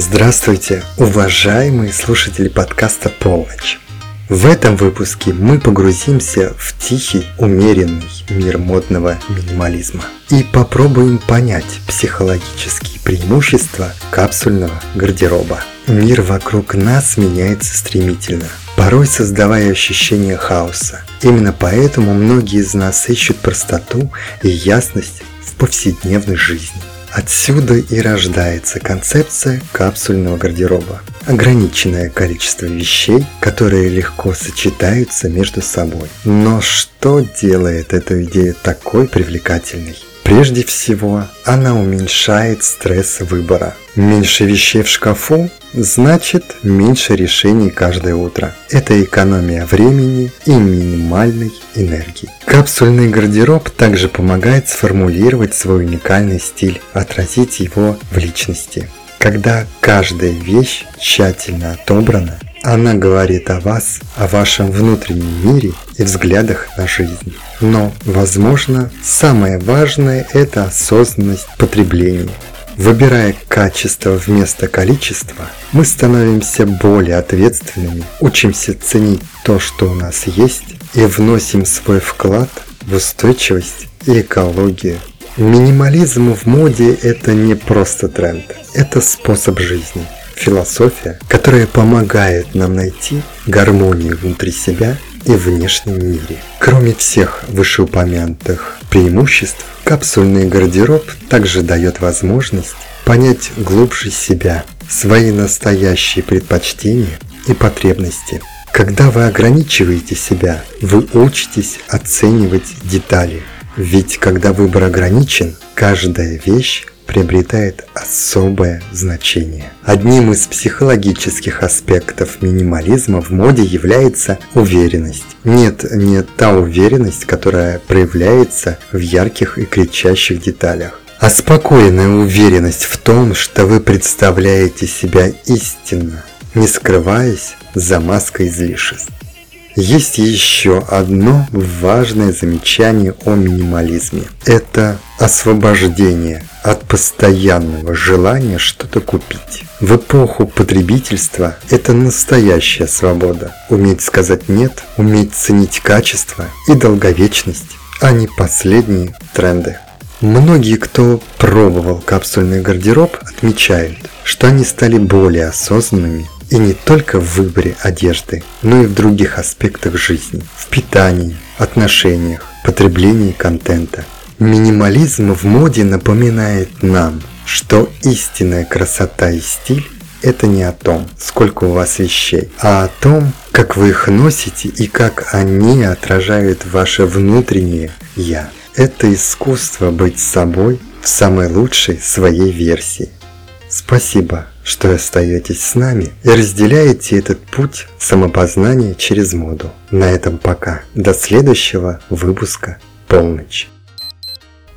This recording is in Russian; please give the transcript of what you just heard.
Здравствуйте, уважаемые слушатели подкаста «Полночь». В этом выпуске мы погрузимся в тихий, умеренный мир модного минимализма и попробуем понять психологические преимущества капсульного гардероба. Мир вокруг нас меняется стремительно, порой создавая ощущение хаоса. Именно поэтому многие из нас ищут простоту и ясность в повседневной жизни. Отсюда и рождается концепция капсульного гардероба. Ограниченное количество вещей, которые легко сочетаются между собой. Но что делает эту идею такой привлекательной? Прежде всего, она уменьшает стресс выбора. Меньше вещей в шкафу значит меньше решений каждое утро. Это экономия времени и минимальной энергии. Капсульный гардероб также помогает сформулировать свой уникальный стиль, отразить его в личности. Когда каждая вещь тщательно отобрана, она говорит о вас, о вашем внутреннем мире и взглядах на жизнь. Но, возможно, самое важное – это осознанность потребления. Выбирая качество вместо количества, мы становимся более ответственными, учимся ценить то, что у нас есть, и вносим свой вклад в устойчивость и экологию. Минимализм в моде – это не просто тренд, это способ жизни – философия, которая помогает нам найти гармонию внутри себя и внешнем мире. Кроме всех вышеупомянутых преимуществ, капсульный гардероб также дает возможность понять глубже себя, свои настоящие предпочтения и потребности. Когда вы ограничиваете себя, вы учитесь оценивать детали. Ведь когда выбор ограничен, каждая вещь приобретает особое значение. Одним из психологических аспектов минимализма в моде является уверенность. Нет, не та уверенность, которая проявляется в ярких и кричащих деталях, а спокойная уверенность в том, что вы представляете себя истинно, не скрываясь за маской излишеств. Есть еще одно важное замечание о минимализме. Это освобождение от постоянного желания что-то купить. В эпоху потребительства это настоящая свобода. Уметь сказать «нет», уметь ценить качество и долговечность, а не последние тренды. Многие, кто пробовал капсульный гардероб, отмечают, что они стали более осознанными и не только в выборе одежды, но и в других аспектах жизни, в питании, отношениях, потреблении контента. Минимализм в моде напоминает нам, что истинная красота и стиль – это не о том, сколько у вас вещей, а о том, как вы их носите и как они отражают ваше внутреннее «я». Это искусство быть собой в самой лучшей своей версии. Спасибо, что остаетесь с нами и разделяете этот путь самопознания через моду. На этом пока. До следующего выпуска «Полночь».